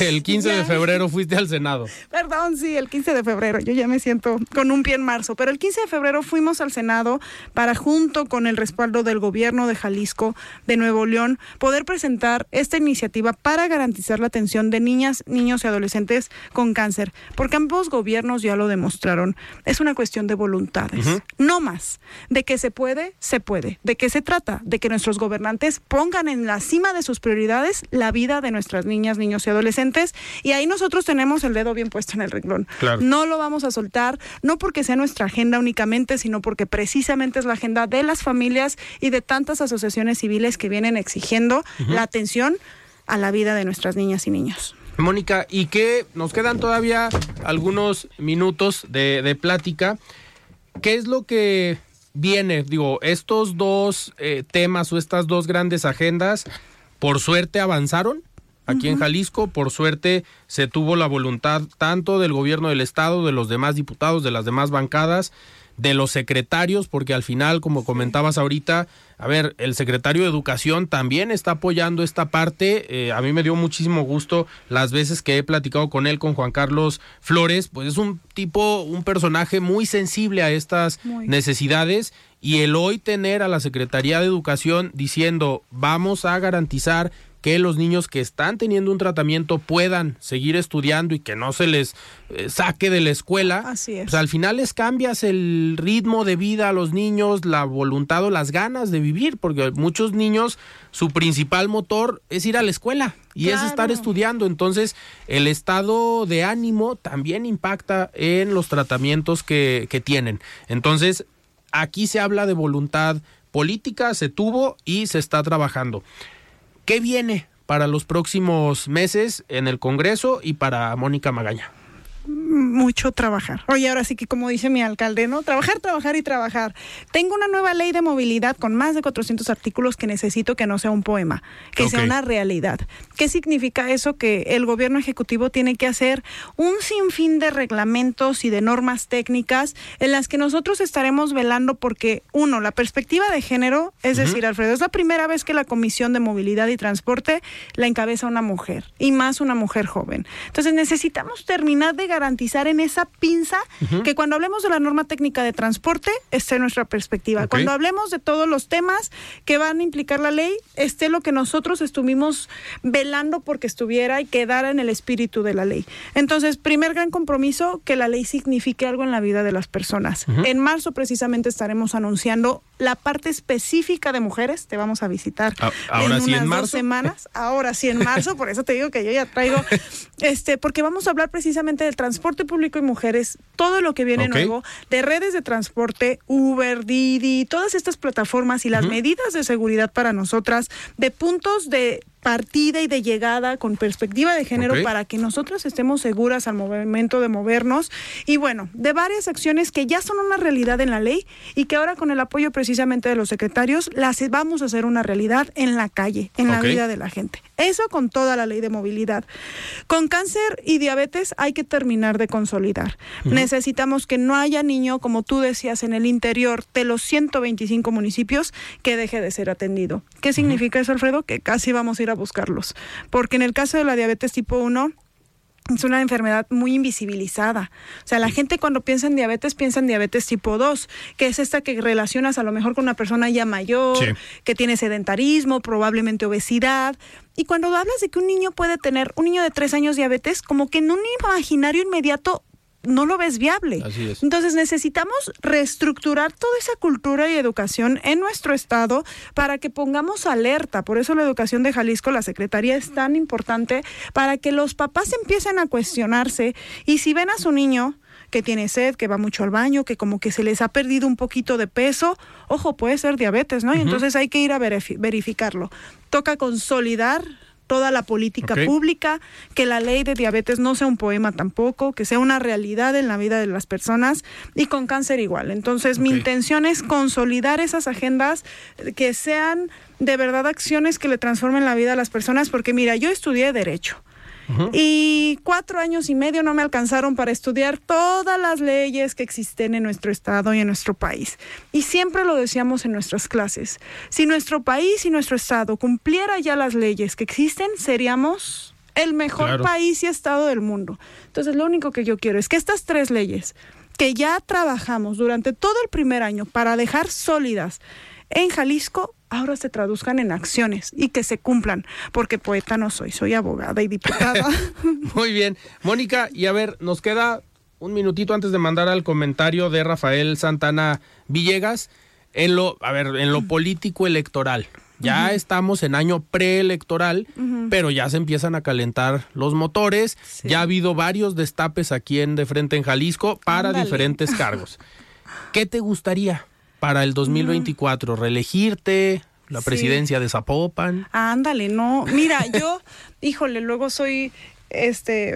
el 15 de febrero fuiste al Senado. Perdón, sí, el 15 de febrero. Yo ya me siento con un pie en marzo. Pero el 15 de febrero fuimos al Senado para, junto con el respaldo del gobierno de Jalisco, de Nuevo León, poder presentar esta iniciativa para garantizar la atención de niñas, niños y adolescentes con cáncer. Porque ambos gobiernos ya lo demostraron. Es una cuestión de voluntades. No más. De que se puede, se puede. De qué se trata? De que nuestros gobernantes pongan en la cima de sus prioridades la vida de nuestras niñas, niños y adolescentes. Y ahí nosotros tenemos el dedo bien puesto en el renglón. Claro. No lo vamos a soltar, no porque sea nuestra agenda únicamente, sino porque precisamente es la agenda de las familias y de tantas asociaciones civiles que vienen exigiendo la atención a la vida de nuestras niñas y niños. Mónica, y que nos quedan todavía algunos minutos de, de plática. ¿Qué es lo que viene? Digo, estos dos eh, temas o estas dos grandes agendas, por suerte avanzaron aquí en Jalisco, por suerte se tuvo la voluntad tanto del gobierno del estado, de los demás diputados, de las demás bancadas, de los secretarios, porque al final, como comentabas ahorita, a ver, el secretario de Educación también está apoyando esta parte. Eh, a mí me dio muchísimo gusto las veces que he platicado con él, con Juan Carlos Flores, pues es un tipo, un personaje muy sensible a estas Muy. necesidades y el hoy tener a la Secretaría de Educación diciendo vamos a garantizar que los niños que están teniendo un tratamiento puedan seguir estudiando y que no se les eh, saque de la escuela. Así es. Pues al final les cambias el ritmo de vida a los niños, la voluntad o las ganas de vivir, porque muchos niños su principal motor es ir a la escuela y es estar estudiando. Entonces el estado de ánimo también impacta en los tratamientos que, que tienen. Entonces aquí se habla de voluntad política, se tuvo y se está trabajando. ¿Qué viene para los próximos meses en el Congreso y para Mónica Magaña? Mucho trabajar. Oye, ahora sí que como dice mi alcalde, ¿no? Trabajar, trabajar y trabajar. Tengo una nueva ley de movilidad con más de 400 artículos que necesito que no sea un poema, que sea una realidad. ¿Qué significa eso? Que el gobierno ejecutivo tiene que hacer un sinfín de reglamentos y de normas técnicas en las que nosotros estaremos velando porque, uno, la perspectiva de género, es decir, Alfredo, es la primera vez que la Comisión de Movilidad y Transporte la encabeza una mujer y más una mujer joven. Entonces necesitamos terminar de garantizar en esa pinza que cuando hablemos de la norma técnica de transporte esté nuestra perspectiva. Cuando hablemos de todos los temas que van a implicar la ley, esté lo que nosotros estuvimos velando porque estuviera y quedara en el espíritu de la ley. Entonces, primer gran compromiso, que la ley signifique algo en la vida de las personas. En marzo precisamente estaremos anunciando la parte específica de mujeres. Te vamos a visitar A- ahora sí en unas dos semanas. Ahora sí en marzo, por eso te digo que yo ya traigo, este, porque vamos a hablar precisamente del transporte público y mujeres, todo lo que viene nuevo, de redes de transporte, Uber, Didi, todas estas plataformas y las medidas de seguridad para nosotras, de puntos de partida y de llegada con perspectiva de género para que nosotras estemos seguras al momento de movernos y bueno, de varias acciones que ya son una realidad en la ley y que ahora con el apoyo precisamente de los secretarios las vamos a hacer una realidad en la calle, en la vida de la gente. Eso con toda la ley de movilidad. Con cáncer y diabetes hay que terminar de consolidar. Necesitamos que no haya niño, como tú decías, en el interior de los 125 municipios que deje de ser atendido. ¿Qué significa eso, Alfredo? Que casi vamos a ir a buscarlos. Porque en el caso de la diabetes tipo 1, es una enfermedad muy invisibilizada. O sea, la gente cuando piensa en diabetes piensa en diabetes tipo 2, que es esta que relacionas a lo mejor con una persona ya mayor, Sí. que tiene sedentarismo, probablemente obesidad. Y cuando hablas de que un niño puede tener, un niño de tres años diabetes, como que en un imaginario inmediato no lo ves viable. Así es. Entonces necesitamos reestructurar toda esa cultura y educación en nuestro estado para que pongamos alerta. Por eso la educación de Jalisco, la Secretaría es tan importante para que los papás empiecen a cuestionarse y si ven a su niño que tiene sed, que va mucho al baño, que como que se les ha perdido un poquito de peso, ojo, puede ser diabetes, ¿no? Y entonces hay que ir a verifi- verificarlo. Toca consolidar toda la política pública, que la ley de diabetes no sea un poema tampoco, que sea una realidad en la vida de las personas y con cáncer igual. Entonces, mi intención es consolidar esas agendas que sean de verdad acciones que le transformen la vida a las personas, porque mira, yo estudié derecho. Y cuatro años y medio no me alcanzaron para estudiar todas las leyes que existen en nuestro estado y en nuestro país. Y siempre lo decíamos en nuestras clases. Si nuestro país y nuestro estado cumpliera ya las leyes que existen, seríamos el mejor país y estado del mundo. Entonces, lo único que yo quiero es que estas tres leyes que ya trabajamos durante todo el primer año para dejar sólidas en Jalisco ahora se traduzcan en acciones y que se cumplan, porque poeta no soy, soy abogada y diputada. Muy bien. Mónica, y a ver, nos queda un minutito antes de mandar al comentario de Rafael Santana Villegas en lo, a ver, en lo político electoral. Ya estamos en año preelectoral, pero ya se empiezan a calentar los motores. Ya ha habido varios destapes aquí en De Frente en Jalisco para diferentes cargos. ¿Qué te gustaría? Para el 2024? ¿Reelegirte? ¿La presidencia de Zapopan? Ándale, no. Mira, yo, híjole, luego soy este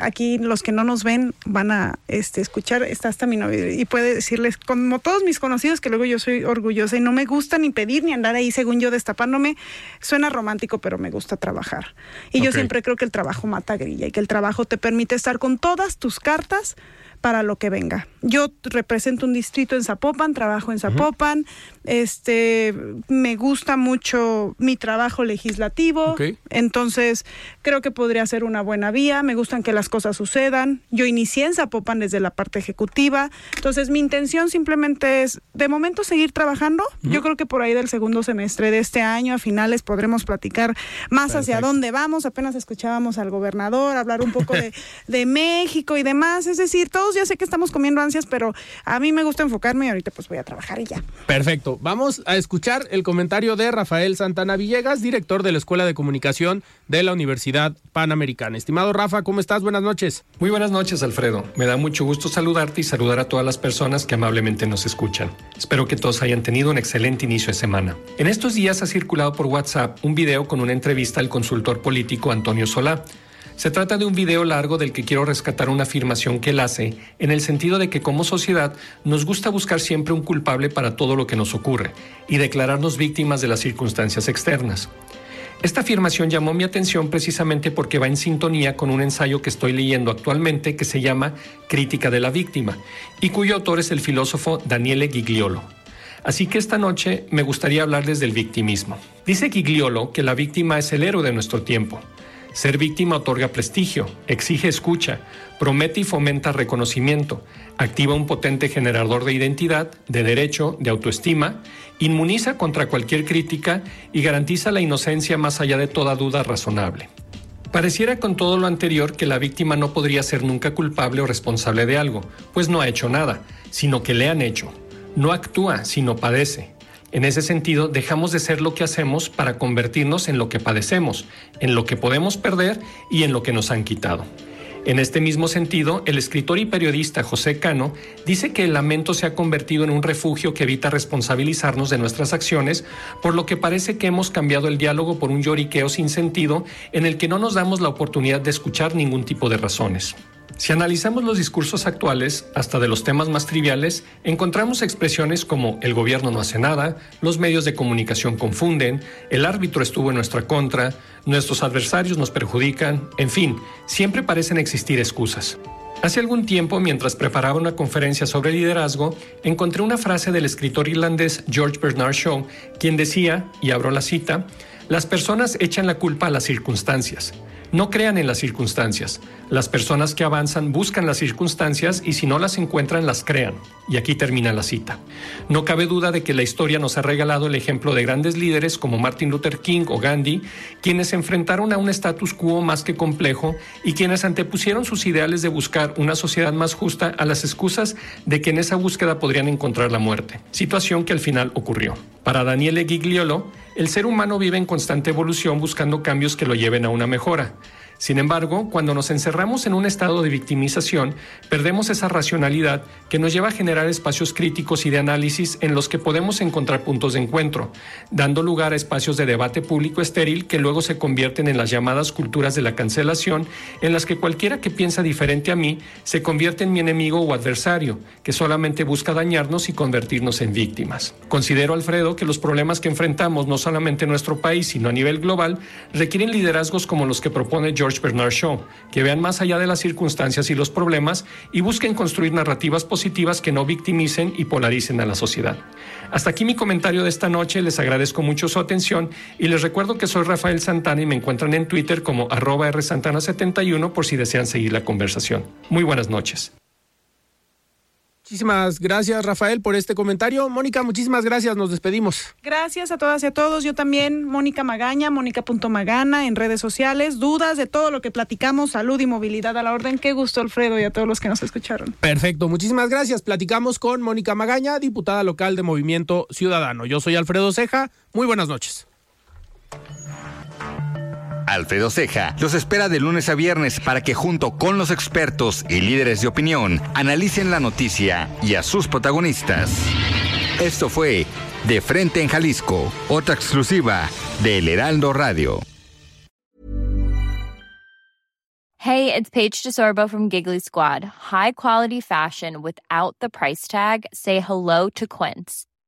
aquí los que no nos ven van a este escuchar está hasta mi novio y puede decirles como todos mis conocidos que luego yo soy orgullosa y no me gusta ni pedir ni andar ahí según yo destapándome suena romántico pero me gusta trabajar y yo siempre creo que el trabajo mata grilla y que el trabajo te permite estar con todas tus cartas para lo que venga. Yo represento un distrito en Zapopan, trabajo en Zapopan, este, me gusta mucho mi trabajo legislativo, entonces creo que podría ser una buena vía, me gustan que las cosas sucedan. Yo inicié en Zapopan desde la parte ejecutiva, entonces mi intención simplemente es, de momento, seguir trabajando. Yo creo que por ahí del segundo semestre de este año, a finales, podremos platicar más hacia dónde vamos. Apenas escuchábamos al gobernador hablar un poco de, de México y demás, es decir, todo ya sé que estamos comiendo ansias, pero a mí me gusta enfocarme y ahorita pues voy a trabajar y ya. Perfecto. Vamos a escuchar el comentario de Rafael Santana Villegas, director de la Escuela de Comunicación de la Universidad Panamericana. Estimado Rafa, ¿cómo estás? Buenas noches. Muy buenas noches, Alfredo. Me da mucho gusto saludarte y saludar a todas las personas que amablemente nos escuchan. Espero que todos hayan tenido un excelente inicio de semana. En estos días ha circulado por WhatsApp un video con una entrevista al consultor político Antonio Solá se trata de un video largo del que quiero rescatar una afirmación que él hace, en el sentido de que como sociedad nos gusta buscar siempre un culpable para todo lo que nos ocurre y declararnos víctimas de las circunstancias externas. Esta afirmación llamó mi atención precisamente porque va en sintonía con un ensayo que estoy leyendo actualmente que se llama Crítica de la Víctima y cuyo autor es el filósofo Daniele Gigliolo. Así que esta noche me gustaría hablarles del victimismo. Dice Gigliolo que la víctima es el héroe de nuestro tiempo, ser víctima otorga prestigio, exige escucha, promete y fomenta reconocimiento, activa un potente generador de identidad, de derecho, de autoestima, inmuniza contra cualquier crítica y garantiza la inocencia más allá de toda duda razonable. Pareciera con todo lo anterior que la víctima no podría ser nunca culpable o responsable de algo, pues no ha hecho nada, sino que le han hecho. No actúa, sino padece. En ese sentido, dejamos de ser lo que hacemos para convertirnos en lo que padecemos, en lo que podemos perder y en lo que nos han quitado. En este mismo sentido, el escritor y periodista José Cano dice que el lamento se ha convertido en un refugio que evita responsabilizarnos de nuestras acciones, por lo que parece que hemos cambiado el diálogo por un lloriqueo sin sentido en el que no nos damos la oportunidad de escuchar ningún tipo de razones. Si analizamos los discursos actuales, hasta de los temas más triviales, encontramos expresiones como el gobierno no hace nada, los medios de comunicación confunden, el árbitro estuvo en nuestra contra, nuestros adversarios nos perjudican, en fin, siempre parecen existir excusas. Hace algún tiempo, mientras preparaba una conferencia sobre liderazgo, encontré una frase del escritor irlandés George Bernard Shaw, quien decía, y abro la cita, las personas echan la culpa a las circunstancias. No crean en las circunstancias. Las personas que avanzan buscan las circunstancias y si no las encuentran las crean. Y aquí termina la cita. No cabe duda de que la historia nos ha regalado el ejemplo de grandes líderes como Martin Luther King o Gandhi, quienes se enfrentaron a un status quo más que complejo y quienes antepusieron sus ideales de buscar una sociedad más justa a las excusas de que en esa búsqueda podrían encontrar la muerte, situación que al final ocurrió. Para Daniele Gigliolo, el ser humano vive en constante evolución buscando cambios que lo lleven a una mejora. Sin embargo, cuando nos encerramos en un estado de victimización, perdemos esa racionalidad que nos lleva a generar espacios críticos y de análisis en los que podemos encontrar puntos de encuentro, dando lugar a espacios de debate público estéril que luego se convierten en las llamadas culturas de la cancelación, en las que cualquiera que piensa diferente a mí se convierte en mi enemigo o adversario, que solamente busca dañarnos y convertirnos en víctimas. Considero, Alfredo, que los problemas que enfrentamos no solamente en nuestro país, sino a nivel global, requieren liderazgos como los que propone George George Bernard Shaw, que vean más allá de las circunstancias y los problemas y busquen construir narrativas positivas que no victimicen y polaricen a la sociedad. Hasta aquí mi comentario de esta noche, les agradezco mucho su atención y les recuerdo que soy Rafael Santana y me encuentran en Twitter como arroba rsantana71 por si desean seguir la conversación. Muy buenas noches. Muchísimas gracias, Rafael, por este comentario. Mónica, muchísimas gracias. Nos despedimos. Gracias a todas y a todos. Yo también, Mónica Magaña, Mónica.magana en redes sociales. Dudas de todo lo que platicamos, salud y movilidad a la orden. Qué gusto, Alfredo, y a todos los que nos escucharon. Perfecto, muchísimas gracias. Platicamos con Mónica Magaña, diputada local de Movimiento Ciudadano. Yo soy Alfredo Ceja. Muy buenas noches. Alfredo Ceja los espera de lunes a viernes para que junto con los expertos y líderes de opinión analicen la noticia y a sus protagonistas. Esto fue De Frente en Jalisco, otra exclusiva de El Heraldo Radio. Hey, it's Paige DeSorbo from Giggly Squad. High quality fashion without the price tag. Say hello to Quince.